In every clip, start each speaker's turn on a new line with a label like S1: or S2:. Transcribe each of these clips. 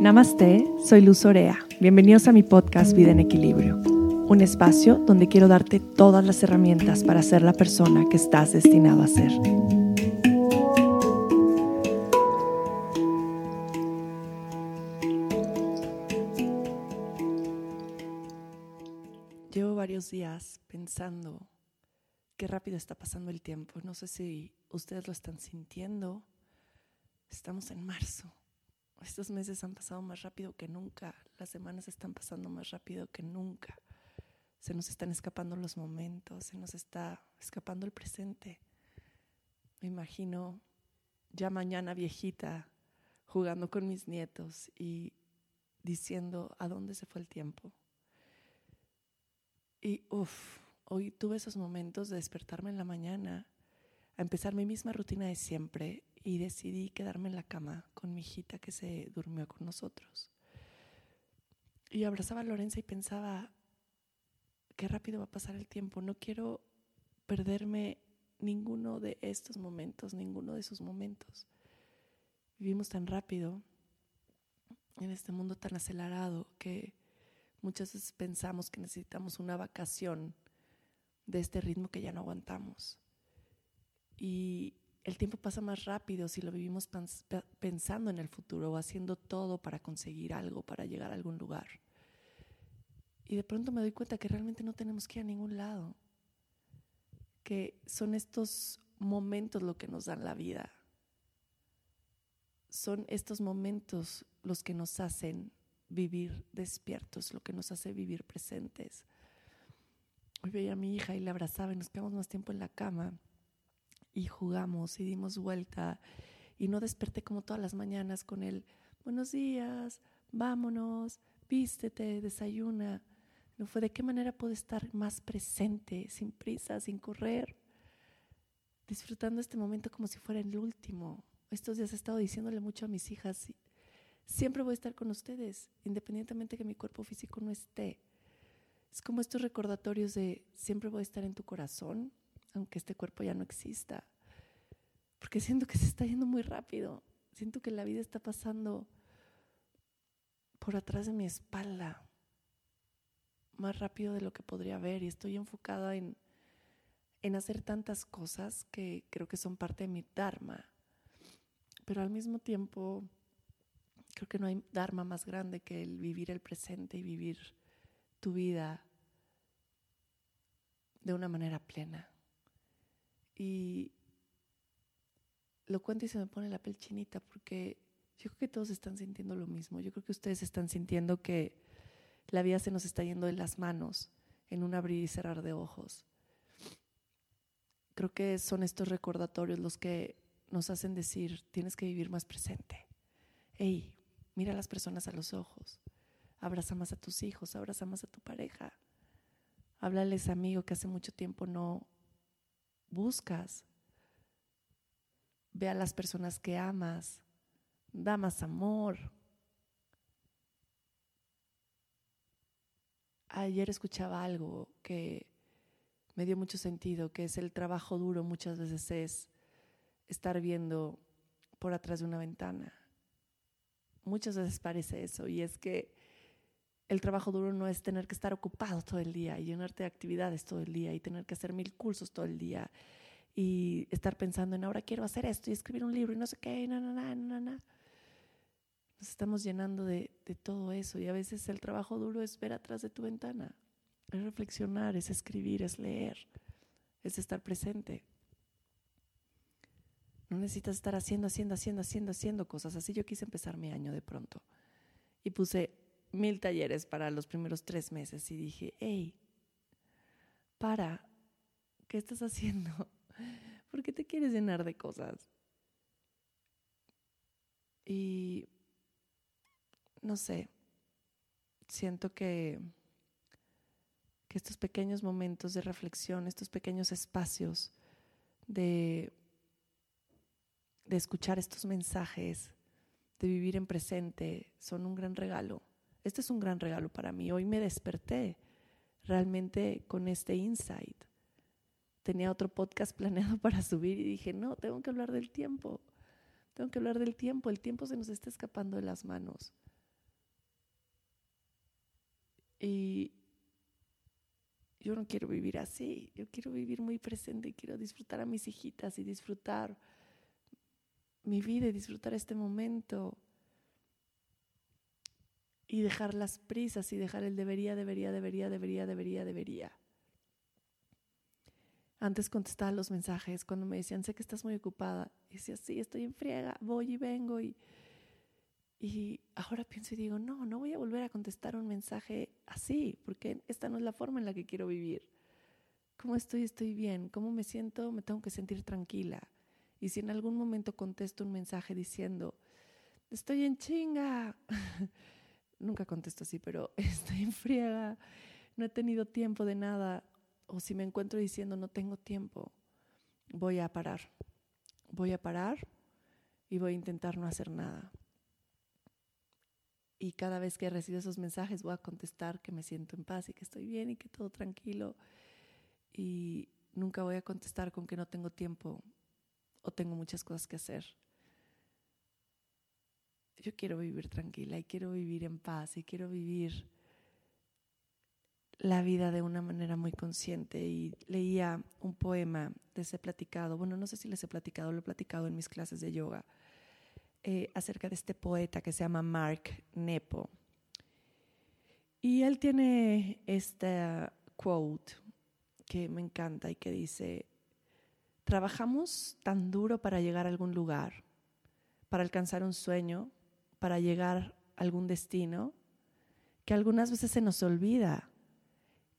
S1: Namaste, soy Luz Orea. Bienvenidos a mi podcast Vida en Equilibrio, un espacio donde quiero darte todas las herramientas para ser la persona que estás destinado a ser. Llevo varios días pensando qué rápido está pasando el tiempo. No sé si ustedes lo están sintiendo. Estamos en marzo estos meses han pasado más rápido que nunca, las semanas están pasando más rápido que nunca. Se nos están escapando los momentos, se nos está escapando el presente. Me imagino ya mañana viejita jugando con mis nietos y diciendo a dónde se fue el tiempo. Y uff, hoy tuve esos momentos de despertarme en la mañana, a empezar mi misma rutina de siempre y decidí quedarme en la cama con mi hijita que se durmió con nosotros. Y abrazaba a Lorenza y pensaba, qué rápido va a pasar el tiempo, no quiero perderme ninguno de estos momentos, ninguno de esos momentos. Vivimos tan rápido en este mundo tan acelerado que muchas veces pensamos que necesitamos una vacación de este ritmo que ya no aguantamos. Y el tiempo pasa más rápido si lo vivimos pensando en el futuro o haciendo todo para conseguir algo, para llegar a algún lugar. Y de pronto me doy cuenta que realmente no tenemos que ir a ningún lado, que son estos momentos lo que nos dan la vida. Son estos momentos los que nos hacen vivir despiertos, lo que nos hace vivir presentes. Hoy veía a mi hija y la abrazaba y nos quedamos más tiempo en la cama y jugamos y dimos vuelta y no desperté como todas las mañanas con el buenos días, vámonos, vístete, desayuna. No fue de qué manera puedo estar más presente, sin prisa, sin correr, disfrutando este momento como si fuera el último. Estos días he estado diciéndole mucho a mis hijas, siempre voy a estar con ustedes, independientemente que mi cuerpo físico no esté. Es como estos recordatorios de siempre voy a estar en tu corazón, aunque este cuerpo ya no exista. Porque siento que se está yendo muy rápido. Siento que la vida está pasando por atrás de mi espalda, más rápido de lo que podría haber. Y estoy enfocada en, en hacer tantas cosas que creo que son parte de mi Dharma. Pero al mismo tiempo, creo que no hay Dharma más grande que el vivir el presente y vivir tu vida de una manera plena. Y lo cuento y se me pone la piel chinita porque yo creo que todos están sintiendo lo mismo. Yo creo que ustedes están sintiendo que la vida se nos está yendo de las manos en un abrir y cerrar de ojos. Creo que son estos recordatorios los que nos hacen decir, tienes que vivir más presente. Hey, mira a las personas a los ojos. Abraza más a tus hijos, abraza más a tu pareja. Háblales amigo que hace mucho tiempo no buscas. Ve a las personas que amas. Da más amor. Ayer escuchaba algo que me dio mucho sentido, que es el trabajo duro muchas veces es estar viendo por atrás de una ventana. Muchas veces parece eso y es que el trabajo duro no es tener que estar ocupado todo el día y llenarte de actividades todo el día y tener que hacer mil cursos todo el día y estar pensando en ahora quiero hacer esto y escribir un libro y no sé qué, na, na, na, na. Nos estamos llenando de, de todo eso y a veces el trabajo duro es ver atrás de tu ventana, es reflexionar, es escribir, es leer, es estar presente. No necesitas estar haciendo, haciendo, haciendo, haciendo, haciendo cosas. Así yo quise empezar mi año de pronto. Y puse mil talleres para los primeros tres meses y dije, hey, para, ¿qué estás haciendo? ¿Por qué te quieres llenar de cosas? Y no sé, siento que, que estos pequeños momentos de reflexión, estos pequeños espacios de, de escuchar estos mensajes, de vivir en presente, son un gran regalo este es un gran regalo para mí. Hoy me desperté realmente con este insight. Tenía otro podcast planeado para subir y dije, no, tengo que hablar del tiempo. Tengo que hablar del tiempo. El tiempo se nos está escapando de las manos. Y yo no quiero vivir así, yo quiero vivir muy presente, quiero disfrutar a mis hijitas y disfrutar mi vida y disfrutar este momento y dejar las prisas y dejar el debería, debería, debería, debería, debería, debería. Antes contestaba los mensajes cuando me decían, sé que estás muy ocupada. Y decía, sí, estoy en friega, voy y vengo. Y, y ahora pienso y digo, no, no voy a volver a contestar un mensaje así, porque esta no es la forma en la que quiero vivir. ¿Cómo estoy? Estoy bien. ¿Cómo me siento? Me tengo que sentir tranquila. Y si en algún momento contesto un mensaje diciendo, estoy en chinga, nunca contesto así, pero estoy en friega, no he tenido tiempo de nada, o si me encuentro diciendo no tengo tiempo, voy a parar. Voy a parar y voy a intentar no hacer nada. Y cada vez que recibo esos mensajes voy a contestar que me siento en paz y que estoy bien y que todo tranquilo. Y nunca voy a contestar con que no tengo tiempo o tengo muchas cosas que hacer. Yo quiero vivir tranquila y quiero vivir en paz y quiero vivir la vida de una manera muy consciente y leía un poema, les he platicado, bueno, no sé si les he platicado, lo he platicado en mis clases de yoga, eh, acerca de este poeta que se llama Mark Nepo. Y él tiene esta quote que me encanta y que dice, trabajamos tan duro para llegar a algún lugar, para alcanzar un sueño, para llegar a algún destino, que algunas veces se nos olvida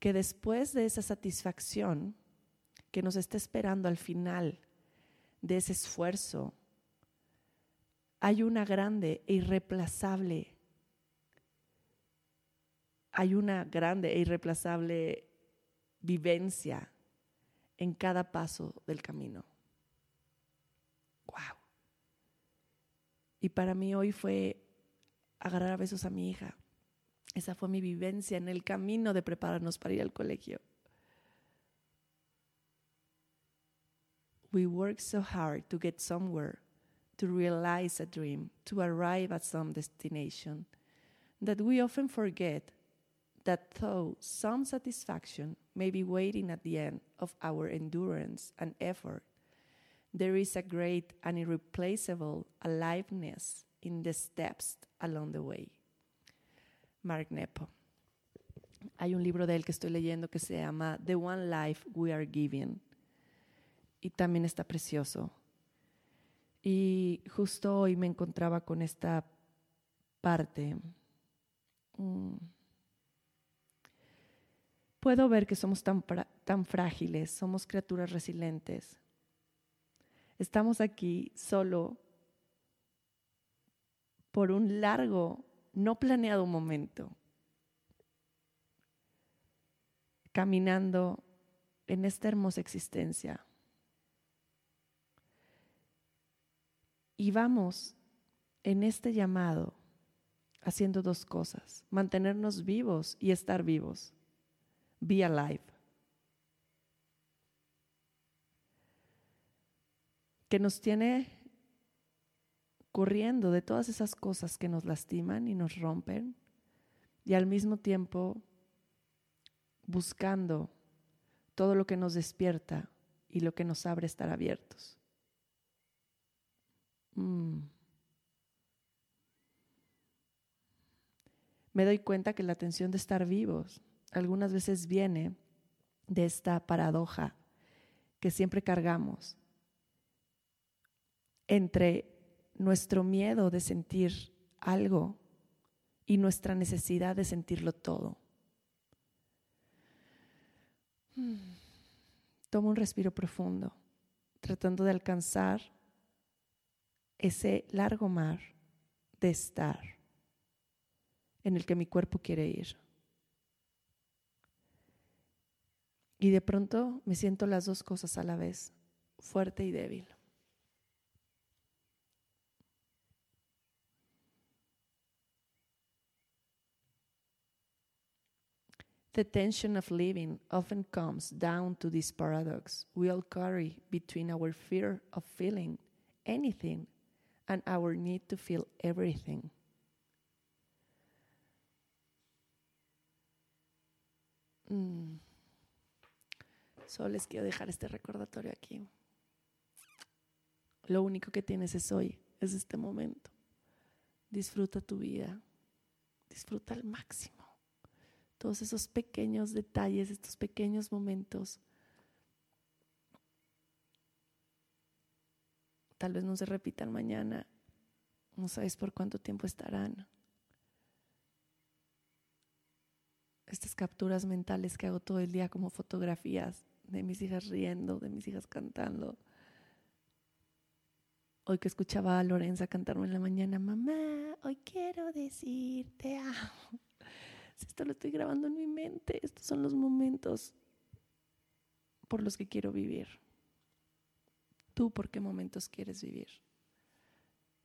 S1: que después de esa satisfacción que nos está esperando al final de ese esfuerzo, hay una grande e irreplazable, hay una grande e irreplazable vivencia en cada paso del camino. Wow. Y para mí hoy fue agarrar a besos a mi hija, esa fue mi vivencia en el camino de prepararnos para ir al colegio. We work so hard to get somewhere, to realize a dream, to arrive at some destination, that we often forget that though some satisfaction may be waiting at the end of our endurance and effort, there is a great and irreplaceable aliveness in the steps along the way. Mark Nepo. Hay un libro de él que estoy leyendo que se llama The One Life We Are Giving. Y también está precioso. Y justo hoy me encontraba con esta parte. Mm. Puedo ver que somos tan, tan frágiles, somos criaturas resilientes. Estamos aquí solo por un largo no planeado momento, caminando en esta hermosa existencia. Y vamos en este llamado haciendo dos cosas, mantenernos vivos y estar vivos. Be alive. Que nos tiene corriendo de todas esas cosas que nos lastiman y nos rompen y al mismo tiempo buscando todo lo que nos despierta y lo que nos abre estar abiertos. Mm. Me doy cuenta que la tensión de estar vivos algunas veces viene de esta paradoja que siempre cargamos entre nuestro miedo de sentir algo y nuestra necesidad de sentirlo todo. Tomo un respiro profundo, tratando de alcanzar ese largo mar de estar en el que mi cuerpo quiere ir. Y de pronto me siento las dos cosas a la vez, fuerte y débil. The tension of living often comes down to this paradox we all carry between our fear of feeling anything and our need to feel everything. Mm. Solo les quiero dejar este recordatorio aquí. Lo único que tienes es hoy, es este momento. Disfruta tu vida, disfruta al máximo. Todos esos pequeños detalles, estos pequeños momentos. Tal vez no se repitan mañana, no sabes por cuánto tiempo estarán. Estas capturas mentales que hago todo el día como fotografías de mis hijas riendo, de mis hijas cantando. Hoy que escuchaba a Lorenza cantarme en la mañana, mamá, hoy quiero decirte amo. Esto lo estoy grabando en mi mente. Estos son los momentos por los que quiero vivir. ¿Tú por qué momentos quieres vivir?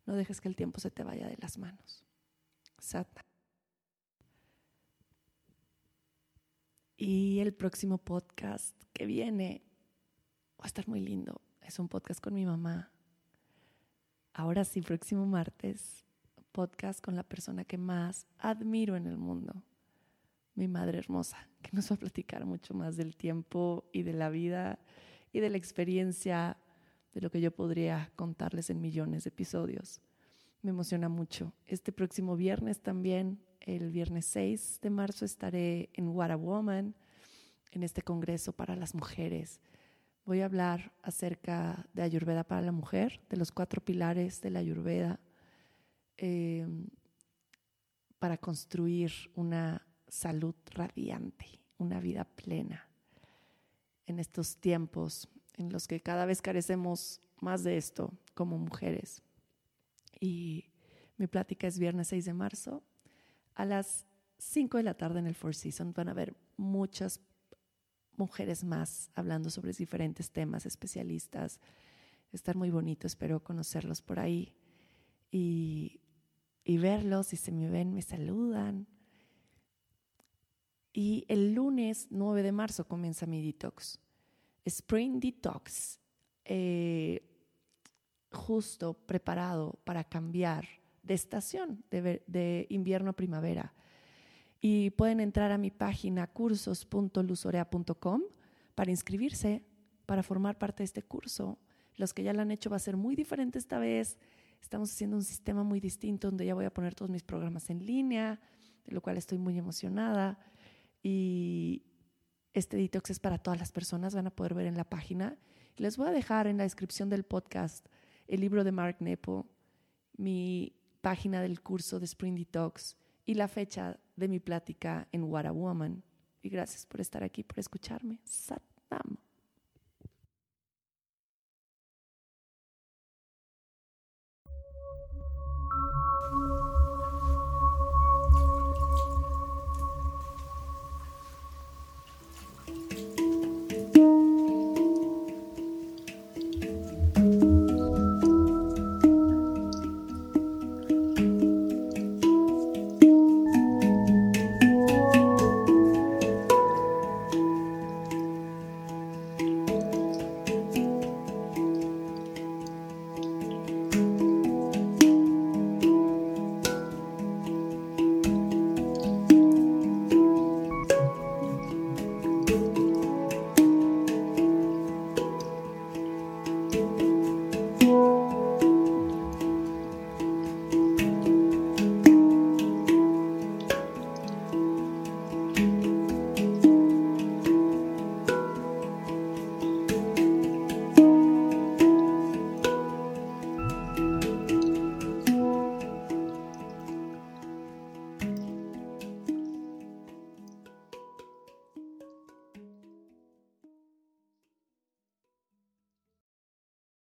S1: No dejes que el tiempo se te vaya de las manos. Sata. Y el próximo podcast que viene va a estar muy lindo. Es un podcast con mi mamá. Ahora sí, próximo martes, podcast con la persona que más admiro en el mundo, mi madre hermosa, que nos va a platicar mucho más del tiempo y de la vida y de la experiencia de lo que yo podría contarles en millones de episodios. Me emociona mucho. Este próximo viernes también, el viernes 6 de marzo, estaré en What a Woman, en este congreso para las mujeres. Voy a hablar acerca de Ayurveda para la mujer, de los cuatro pilares de la Ayurveda, em, para construir una salud radiante, una vida plena en estos tiempos en los que cada vez carecemos más de esto como mujeres. Y mi plática es viernes 6 de marzo a las 5 de la tarde en el Four Seasons. Van a haber muchas mujeres más hablando sobre diferentes temas, especialistas. Estar muy bonito, espero conocerlos por ahí y, y verlos. Si se me ven, me saludan. Y el lunes 9 de marzo comienza mi detox. Spring Detox, eh, justo preparado para cambiar de estación, de, de invierno a primavera. Y pueden entrar a mi página cursos.luzorea.com para inscribirse, para formar parte de este curso. Los que ya lo han hecho va a ser muy diferente esta vez. Estamos haciendo un sistema muy distinto donde ya voy a poner todos mis programas en línea, de lo cual estoy muy emocionada. Y, este detox es para todas las personas, van a poder ver en la página. Les voy a dejar en la descripción del podcast el libro de Mark Nepo, mi página del curso de Spring Detox y la fecha de mi plática en What a Woman. Y gracias por estar aquí, por escucharme. Satam.